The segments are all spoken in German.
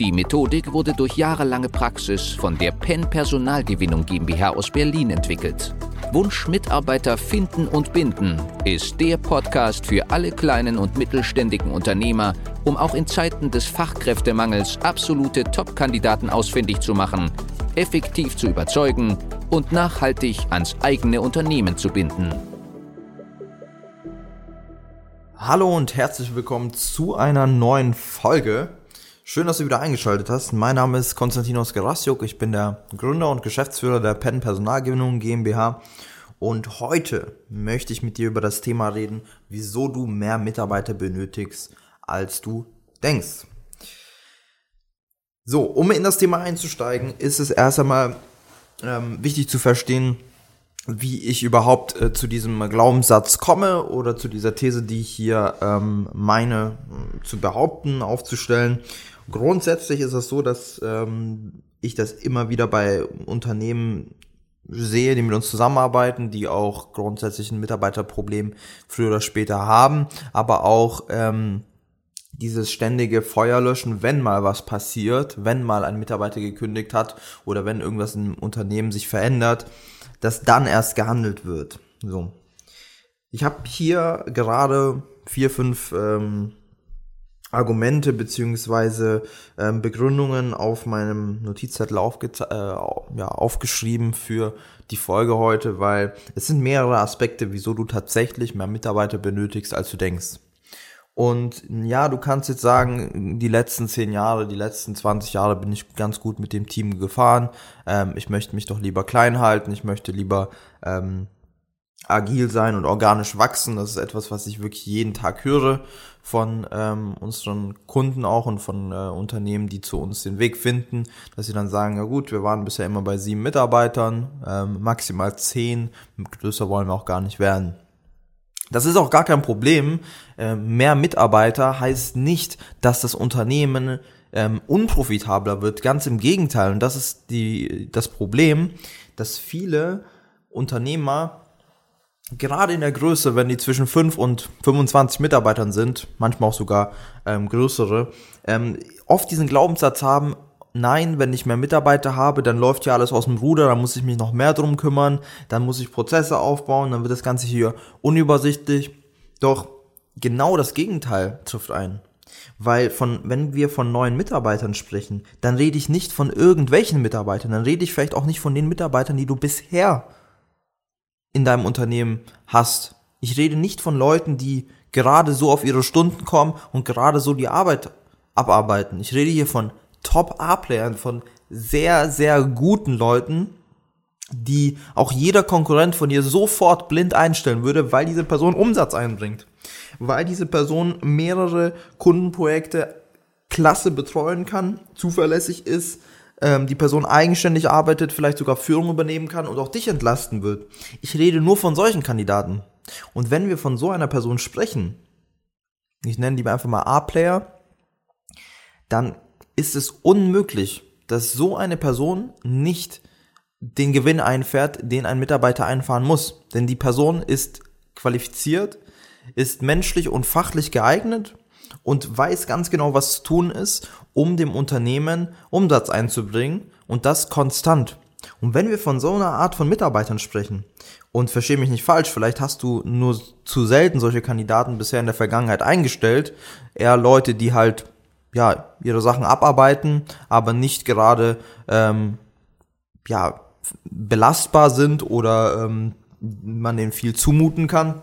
Die Methodik wurde durch jahrelange Praxis von der PEN Personalgewinnung GmbH aus Berlin entwickelt. Wunsch Mitarbeiter finden und binden ist der Podcast für alle kleinen und mittelständigen Unternehmer, um auch in Zeiten des Fachkräftemangels absolute Top-Kandidaten ausfindig zu machen, effektiv zu überzeugen und nachhaltig ans eigene Unternehmen zu binden. Hallo und herzlich willkommen zu einer neuen Folge. Schön, dass du wieder eingeschaltet hast. Mein Name ist Konstantinos Gerasiuk. Ich bin der Gründer und Geschäftsführer der Penn Personalgewinnung GmbH. Und heute möchte ich mit dir über das Thema reden, wieso du mehr Mitarbeiter benötigst, als du denkst. So, um in das Thema einzusteigen, ist es erst einmal ähm, wichtig zu verstehen, wie ich überhaupt äh, zu diesem Glaubenssatz komme oder zu dieser These, die ich hier ähm, meine äh, zu behaupten, aufzustellen. Grundsätzlich ist es so, dass ähm, ich das immer wieder bei Unternehmen sehe, die mit uns zusammenarbeiten, die auch grundsätzlich ein Mitarbeiterproblem früher oder später haben, aber auch ähm, dieses ständige Feuerlöschen, wenn mal was passiert, wenn mal ein Mitarbeiter gekündigt hat oder wenn irgendwas im Unternehmen sich verändert, dass dann erst gehandelt wird. So. Ich habe hier gerade vier, fünf ähm, Argumente beziehungsweise ähm, Begründungen auf meinem Notizzettel aufge äh, ja, aufgeschrieben für die Folge heute, weil es sind mehrere Aspekte, wieso du tatsächlich mehr Mitarbeiter benötigst, als du denkst. Und ja, du kannst jetzt sagen, die letzten zehn Jahre, die letzten 20 Jahre bin ich ganz gut mit dem Team gefahren. Ähm, ich möchte mich doch lieber klein halten, ich möchte lieber ähm, agil sein und organisch wachsen. Das ist etwas, was ich wirklich jeden Tag höre von ähm, unseren Kunden auch und von äh, Unternehmen, die zu uns den Weg finden, dass sie dann sagen, ja gut, wir waren bisher immer bei sieben Mitarbeitern, ähm, maximal zehn, größer wollen wir auch gar nicht werden. Das ist auch gar kein Problem. Ähm, mehr Mitarbeiter heißt nicht, dass das Unternehmen ähm, unprofitabler wird. Ganz im Gegenteil. Und das ist die, das Problem, dass viele Unternehmer gerade in der Größe, wenn die zwischen 5 und 25 Mitarbeitern sind, manchmal auch sogar ähm, größere, ähm, oft diesen Glaubenssatz haben, nein, wenn ich mehr Mitarbeiter habe, dann läuft ja alles aus dem Ruder, dann muss ich mich noch mehr drum kümmern, dann muss ich Prozesse aufbauen, dann wird das Ganze hier unübersichtlich. Doch genau das Gegenteil trifft ein. Weil von, wenn wir von neuen Mitarbeitern sprechen, dann rede ich nicht von irgendwelchen Mitarbeitern, dann rede ich vielleicht auch nicht von den Mitarbeitern, die du bisher in deinem Unternehmen hast. Ich rede nicht von Leuten, die gerade so auf ihre Stunden kommen und gerade so die Arbeit abarbeiten. Ich rede hier von Top-A-Playern, von sehr, sehr guten Leuten, die auch jeder Konkurrent von dir sofort blind einstellen würde, weil diese Person Umsatz einbringt. Weil diese Person mehrere Kundenprojekte klasse betreuen kann, zuverlässig ist, ähm, die Person eigenständig arbeitet, vielleicht sogar Führung übernehmen kann und auch dich entlasten wird. Ich rede nur von solchen Kandidaten. Und wenn wir von so einer Person sprechen, ich nenne die einfach mal A-Player, dann ist es unmöglich, dass so eine Person nicht den Gewinn einfährt, den ein Mitarbeiter einfahren muss. Denn die Person ist qualifiziert, ist menschlich und fachlich geeignet und weiß ganz genau, was zu tun ist, um dem Unternehmen Umsatz einzubringen und das konstant. Und wenn wir von so einer Art von Mitarbeitern sprechen, und verstehe mich nicht falsch, vielleicht hast du nur zu selten solche Kandidaten bisher in der Vergangenheit eingestellt, eher Leute, die halt ja ihre Sachen abarbeiten, aber nicht gerade ähm, ja belastbar sind oder ähm, man denen viel zumuten kann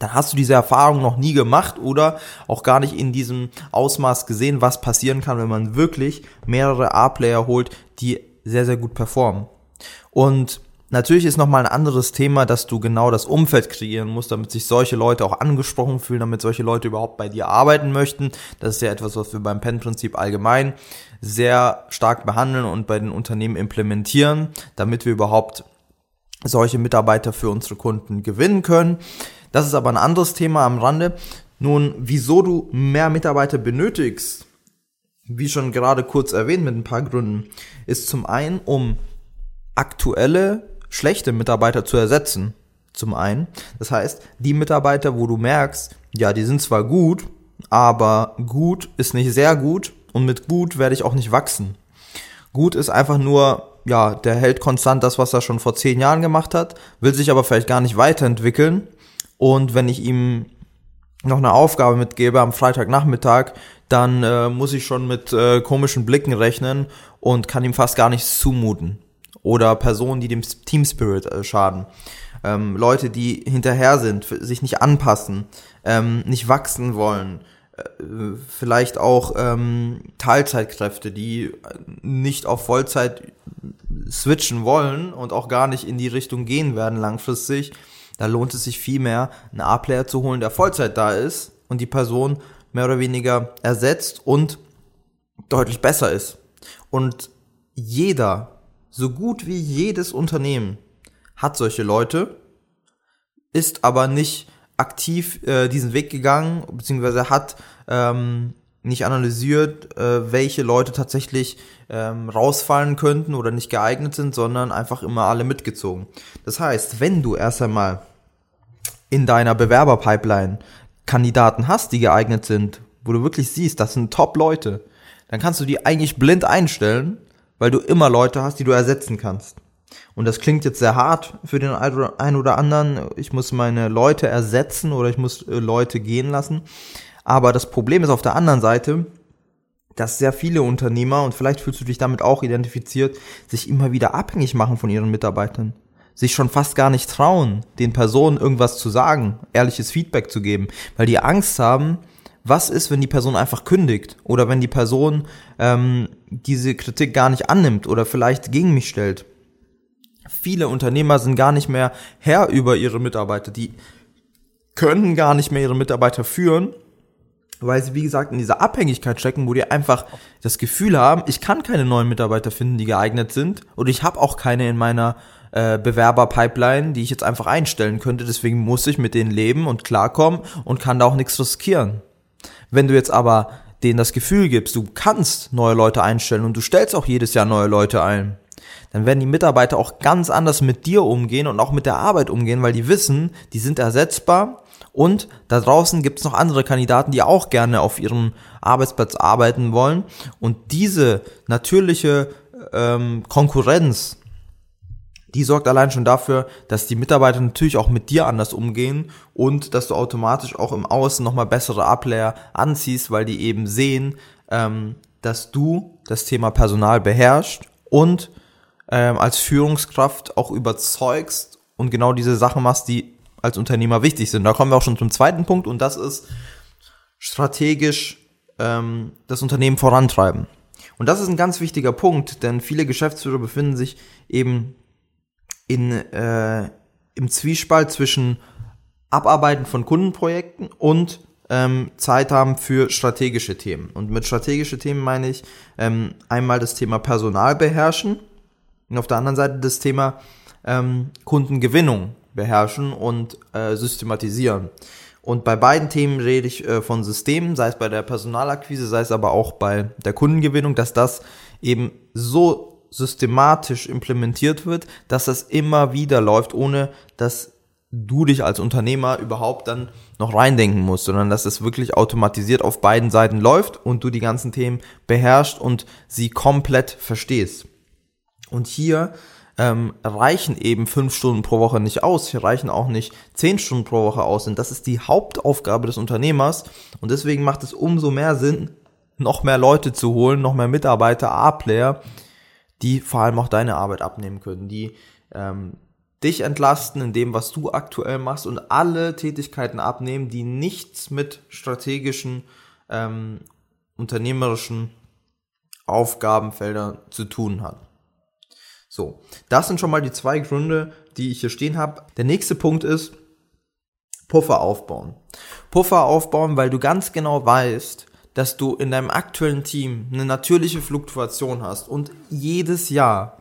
dann hast du diese Erfahrung noch nie gemacht oder auch gar nicht in diesem Ausmaß gesehen, was passieren kann, wenn man wirklich mehrere A-Player holt, die sehr, sehr gut performen. Und natürlich ist nochmal ein anderes Thema, dass du genau das Umfeld kreieren musst, damit sich solche Leute auch angesprochen fühlen, damit solche Leute überhaupt bei dir arbeiten möchten. Das ist ja etwas, was wir beim Pen-Prinzip allgemein sehr stark behandeln und bei den Unternehmen implementieren, damit wir überhaupt solche Mitarbeiter für unsere Kunden gewinnen können. Das ist aber ein anderes Thema am Rande. Nun, wieso du mehr Mitarbeiter benötigst, wie schon gerade kurz erwähnt mit ein paar Gründen, ist zum einen, um aktuelle schlechte Mitarbeiter zu ersetzen. Zum einen. Das heißt, die Mitarbeiter, wo du merkst, ja, die sind zwar gut, aber gut ist nicht sehr gut und mit gut werde ich auch nicht wachsen. Gut ist einfach nur, ja, der hält konstant das, was er schon vor zehn Jahren gemacht hat, will sich aber vielleicht gar nicht weiterentwickeln. Und wenn ich ihm noch eine Aufgabe mitgebe am Freitagnachmittag, dann äh, muss ich schon mit äh, komischen Blicken rechnen und kann ihm fast gar nichts zumuten. Oder Personen, die dem Team Spirit äh, schaden. Ähm, Leute, die hinterher sind, sich nicht anpassen, ähm, nicht wachsen wollen, äh, vielleicht auch ähm, Teilzeitkräfte, die nicht auf Vollzeit switchen wollen und auch gar nicht in die Richtung gehen werden langfristig, da lohnt es sich viel mehr, einen A-Player zu holen, der Vollzeit da ist und die Person mehr oder weniger ersetzt und deutlich besser ist. Und jeder, so gut wie jedes Unternehmen, hat solche Leute, ist aber nicht aktiv äh, diesen Weg gegangen, beziehungsweise hat ähm, nicht analysiert, äh, welche Leute tatsächlich ähm, rausfallen könnten oder nicht geeignet sind, sondern einfach immer alle mitgezogen. Das heißt, wenn du erst einmal in deiner Bewerberpipeline Kandidaten hast, die geeignet sind, wo du wirklich siehst, das sind Top-Leute, dann kannst du die eigentlich blind einstellen, weil du immer Leute hast, die du ersetzen kannst. Und das klingt jetzt sehr hart für den einen oder anderen. Ich muss meine Leute ersetzen oder ich muss äh, Leute gehen lassen. Aber das Problem ist auf der anderen Seite, dass sehr viele Unternehmer, und vielleicht fühlst du dich damit auch identifiziert, sich immer wieder abhängig machen von ihren Mitarbeitern sich schon fast gar nicht trauen, den Personen irgendwas zu sagen, ehrliches Feedback zu geben, weil die Angst haben, was ist, wenn die Person einfach kündigt oder wenn die Person ähm, diese Kritik gar nicht annimmt oder vielleicht gegen mich stellt. Viele Unternehmer sind gar nicht mehr Herr über ihre Mitarbeiter, die können gar nicht mehr ihre Mitarbeiter führen, weil sie, wie gesagt, in dieser Abhängigkeit stecken, wo die einfach das Gefühl haben, ich kann keine neuen Mitarbeiter finden, die geeignet sind und ich habe auch keine in meiner äh, Bewerber-Pipeline, die ich jetzt einfach einstellen könnte. Deswegen muss ich mit denen leben und klarkommen und kann da auch nichts riskieren. Wenn du jetzt aber denen das Gefühl gibst, du kannst neue Leute einstellen und du stellst auch jedes Jahr neue Leute ein, dann werden die Mitarbeiter auch ganz anders mit dir umgehen und auch mit der Arbeit umgehen, weil die wissen, die sind ersetzbar und da draußen gibt's noch andere Kandidaten, die auch gerne auf ihrem Arbeitsplatz arbeiten wollen und diese natürliche ähm, Konkurrenz die sorgt allein schon dafür, dass die Mitarbeiter natürlich auch mit dir anders umgehen und dass du automatisch auch im Außen nochmal bessere Ableher anziehst, weil die eben sehen, ähm, dass du das Thema Personal beherrschst und ähm, als Führungskraft auch überzeugst und genau diese Sachen machst, die als Unternehmer wichtig sind. Da kommen wir auch schon zum zweiten Punkt und das ist strategisch ähm, das Unternehmen vorantreiben. Und das ist ein ganz wichtiger Punkt, denn viele Geschäftsführer befinden sich eben in, äh, im Zwiespalt zwischen Abarbeiten von Kundenprojekten und ähm, Zeit haben für strategische Themen. Und mit strategische Themen meine ich ähm, einmal das Thema Personal beherrschen und auf der anderen Seite das Thema ähm, Kundengewinnung beherrschen und äh, systematisieren. Und bei beiden Themen rede ich äh, von Systemen, sei es bei der Personalakquise, sei es aber auch bei der Kundengewinnung, dass das eben so systematisch implementiert wird, dass das immer wieder läuft, ohne dass du dich als Unternehmer überhaupt dann noch reindenken musst, sondern dass es wirklich automatisiert auf beiden Seiten läuft und du die ganzen Themen beherrschst und sie komplett verstehst. Und hier ähm, reichen eben fünf Stunden pro Woche nicht aus, hier reichen auch nicht zehn Stunden pro Woche aus, und das ist die Hauptaufgabe des Unternehmers und deswegen macht es umso mehr Sinn, noch mehr Leute zu holen, noch mehr Mitarbeiter, A-Player, die vor allem auch deine Arbeit abnehmen können, die ähm, dich entlasten in dem, was du aktuell machst und alle Tätigkeiten abnehmen, die nichts mit strategischen, ähm, unternehmerischen Aufgabenfeldern zu tun haben. So, das sind schon mal die zwei Gründe, die ich hier stehen habe. Der nächste Punkt ist Puffer aufbauen. Puffer aufbauen, weil du ganz genau weißt, dass du in deinem aktuellen Team eine natürliche Fluktuation hast und jedes Jahr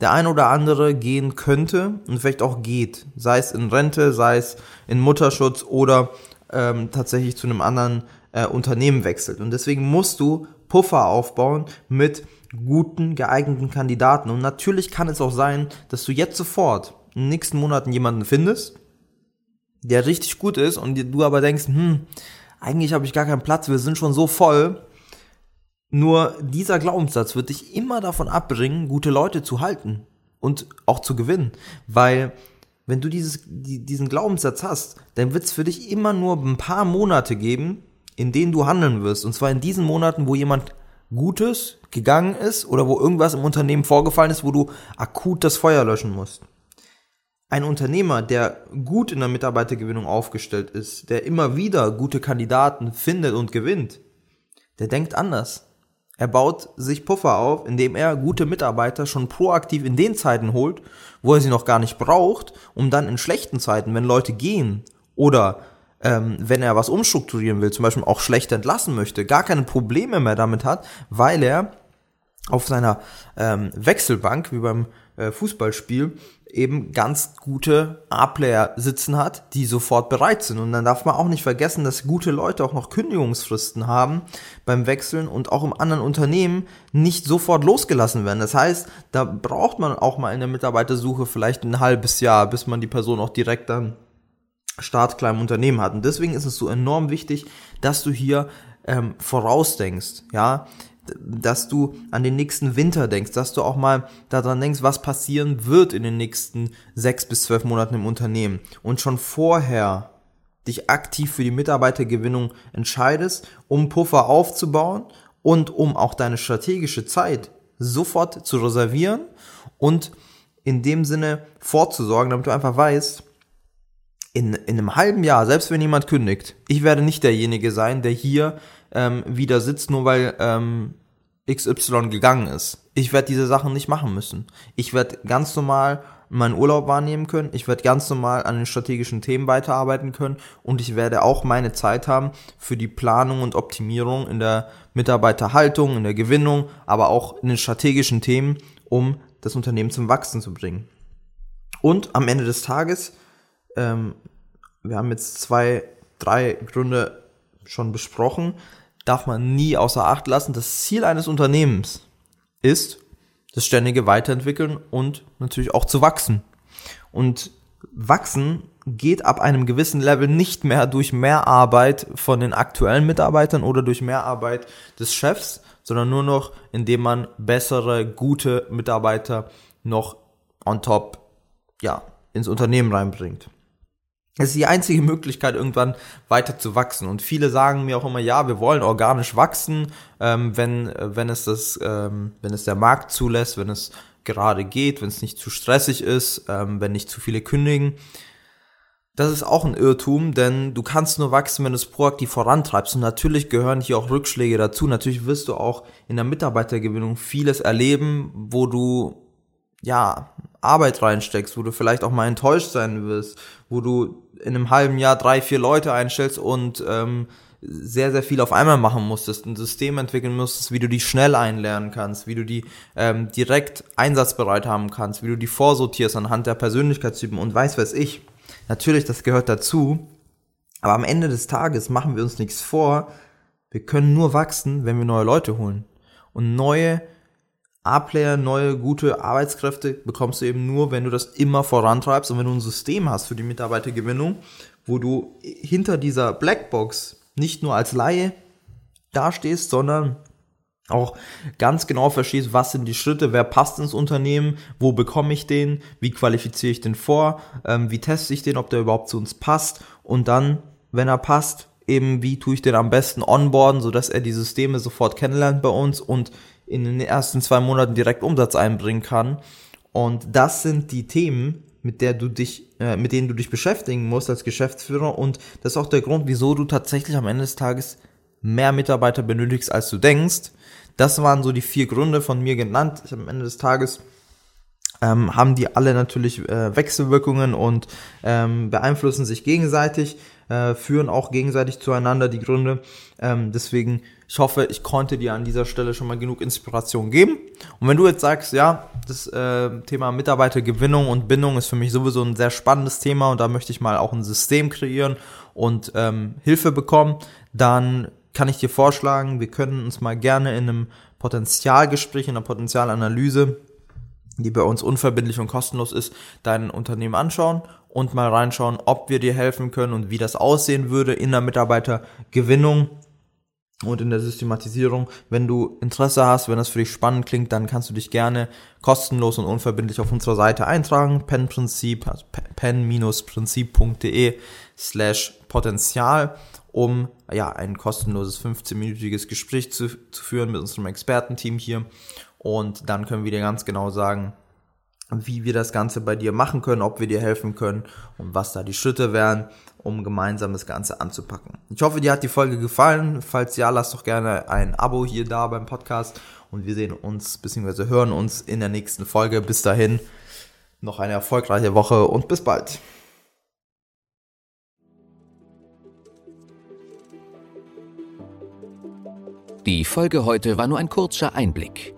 der ein oder andere gehen könnte und vielleicht auch geht, sei es in Rente, sei es in Mutterschutz oder ähm, tatsächlich zu einem anderen äh, Unternehmen wechselt. Und deswegen musst du Puffer aufbauen mit guten, geeigneten Kandidaten. Und natürlich kann es auch sein, dass du jetzt sofort in den nächsten Monaten jemanden findest, der richtig gut ist und du aber denkst, hm, eigentlich habe ich gar keinen Platz, wir sind schon so voll. Nur dieser Glaubenssatz wird dich immer davon abbringen, gute Leute zu halten und auch zu gewinnen. Weil wenn du dieses, die, diesen Glaubenssatz hast, dann wird es für dich immer nur ein paar Monate geben, in denen du handeln wirst. Und zwar in diesen Monaten, wo jemand Gutes gegangen ist oder wo irgendwas im Unternehmen vorgefallen ist, wo du akut das Feuer löschen musst. Ein Unternehmer, der gut in der Mitarbeitergewinnung aufgestellt ist, der immer wieder gute Kandidaten findet und gewinnt, der denkt anders. Er baut sich Puffer auf, indem er gute Mitarbeiter schon proaktiv in den Zeiten holt, wo er sie noch gar nicht braucht, um dann in schlechten Zeiten, wenn Leute gehen oder ähm, wenn er was umstrukturieren will, zum Beispiel auch schlecht entlassen möchte, gar keine Probleme mehr damit hat, weil er auf seiner ähm, Wechselbank, wie beim äh, Fußballspiel, eben ganz gute A-Player sitzen hat, die sofort bereit sind. Und dann darf man auch nicht vergessen, dass gute Leute auch noch Kündigungsfristen haben beim Wechseln und auch im anderen Unternehmen nicht sofort losgelassen werden. Das heißt, da braucht man auch mal in der Mitarbeitersuche vielleicht ein halbes Jahr, bis man die Person auch direkt dann startklar im Unternehmen hat. Und deswegen ist es so enorm wichtig, dass du hier ähm, vorausdenkst, ja, dass du an den nächsten Winter denkst, dass du auch mal daran denkst, was passieren wird in den nächsten sechs bis zwölf Monaten im Unternehmen und schon vorher dich aktiv für die Mitarbeitergewinnung entscheidest, um Puffer aufzubauen und um auch deine strategische Zeit sofort zu reservieren und in dem Sinne vorzusorgen, damit du einfach weißt, in, in einem halben Jahr, selbst wenn jemand kündigt, ich werde nicht derjenige sein, der hier ähm, wieder sitzt, nur weil ähm, XY gegangen ist. Ich werde diese Sachen nicht machen müssen. Ich werde ganz normal meinen Urlaub wahrnehmen können. Ich werde ganz normal an den strategischen Themen weiterarbeiten können und ich werde auch meine Zeit haben für die Planung und Optimierung in der Mitarbeiterhaltung, in der Gewinnung, aber auch in den strategischen Themen, um das Unternehmen zum Wachsen zu bringen. Und am Ende des Tages, ähm, wir haben jetzt zwei, drei Gründe schon besprochen, darf man nie außer Acht lassen, das Ziel eines Unternehmens ist, das ständige Weiterentwickeln und natürlich auch zu wachsen. Und wachsen geht ab einem gewissen Level nicht mehr durch mehr Arbeit von den aktuellen Mitarbeitern oder durch mehr Arbeit des Chefs, sondern nur noch, indem man bessere, gute Mitarbeiter noch on top, ja, ins Unternehmen reinbringt. Es ist die einzige Möglichkeit, irgendwann weiter zu wachsen. Und viele sagen mir auch immer, ja, wir wollen organisch wachsen, ähm, wenn, wenn es das, ähm, wenn es der Markt zulässt, wenn es gerade geht, wenn es nicht zu stressig ist, ähm, wenn nicht zu viele kündigen. Das ist auch ein Irrtum, denn du kannst nur wachsen, wenn du es proaktiv vorantreibst. Und natürlich gehören hier auch Rückschläge dazu. Natürlich wirst du auch in der Mitarbeitergewinnung vieles erleben, wo du ja Arbeit reinsteckst, wo du vielleicht auch mal enttäuscht sein wirst, wo du in einem halben Jahr drei, vier Leute einstellst und ähm, sehr, sehr viel auf einmal machen musstest, ein System entwickeln musstest, wie du die schnell einlernen kannst, wie du die ähm, direkt einsatzbereit haben kannst, wie du die vorsortierst anhand der Persönlichkeitstypen und weiß was ich. Natürlich, das gehört dazu, aber am Ende des Tages machen wir uns nichts vor. Wir können nur wachsen, wenn wir neue Leute holen. Und neue A-Player, neue, gute Arbeitskräfte bekommst du eben nur, wenn du das immer vorantreibst und wenn du ein System hast für die Mitarbeitergewinnung, wo du hinter dieser Blackbox nicht nur als Laie dastehst, sondern auch ganz genau verstehst, was sind die Schritte, wer passt ins Unternehmen, wo bekomme ich den, wie qualifiziere ich den vor, ähm, wie teste ich den, ob der überhaupt zu uns passt und dann, wenn er passt, eben wie tue ich den am besten onboarden, sodass er die Systeme sofort kennenlernt bei uns und in den ersten zwei Monaten direkt Umsatz einbringen kann. Und das sind die Themen, mit der du dich, äh, mit denen du dich beschäftigen musst als Geschäftsführer. Und das ist auch der Grund, wieso du tatsächlich am Ende des Tages mehr Mitarbeiter benötigst, als du denkst. Das waren so die vier Gründe von mir genannt. Ich am Ende des Tages ähm, haben die alle natürlich äh, Wechselwirkungen und ähm, beeinflussen sich gegenseitig, äh, führen auch gegenseitig zueinander die Gründe. Ähm, deswegen, ich hoffe, ich konnte dir an dieser Stelle schon mal genug Inspiration geben. Und wenn du jetzt sagst, ja, das äh, Thema Mitarbeitergewinnung und Bindung ist für mich sowieso ein sehr spannendes Thema und da möchte ich mal auch ein System kreieren und ähm, Hilfe bekommen, dann kann ich dir vorschlagen, wir können uns mal gerne in einem Potenzialgespräch, in einer Potenzialanalyse die bei uns unverbindlich und kostenlos ist, dein Unternehmen anschauen und mal reinschauen, ob wir dir helfen können und wie das aussehen würde in der Mitarbeitergewinnung und in der Systematisierung. Wenn du Interesse hast, wenn das für dich spannend klingt, dann kannst du dich gerne kostenlos und unverbindlich auf unserer Seite eintragen. Pen-Prinzip, also pen-prinzip.de slash Potenzial, um ja ein kostenloses 15-minütiges Gespräch zu, zu führen mit unserem Expertenteam hier und dann können wir dir ganz genau sagen, wie wir das Ganze bei dir machen können, ob wir dir helfen können und was da die Schritte wären, um gemeinsam das Ganze anzupacken. Ich hoffe, dir hat die Folge gefallen. Falls ja, lass doch gerne ein Abo hier da beim Podcast und wir sehen uns bzw. hören uns in der nächsten Folge. Bis dahin noch eine erfolgreiche Woche und bis bald. Die Folge heute war nur ein kurzer Einblick.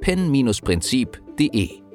pen-prinzip.de